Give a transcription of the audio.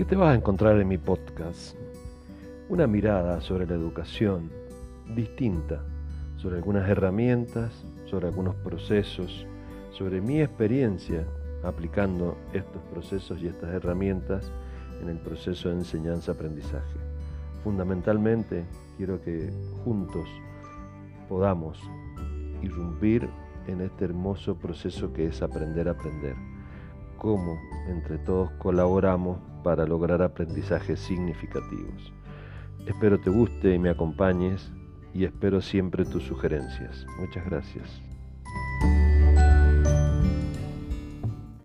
¿Qué te vas a encontrar en mi podcast? Una mirada sobre la educación distinta, sobre algunas herramientas, sobre algunos procesos, sobre mi experiencia aplicando estos procesos y estas herramientas en el proceso de enseñanza-aprendizaje. Fundamentalmente quiero que juntos podamos irrumpir en este hermoso proceso que es aprender a aprender. Cómo entre todos colaboramos para lograr aprendizajes significativos. Espero te guste y me acompañes y espero siempre tus sugerencias. Muchas gracias.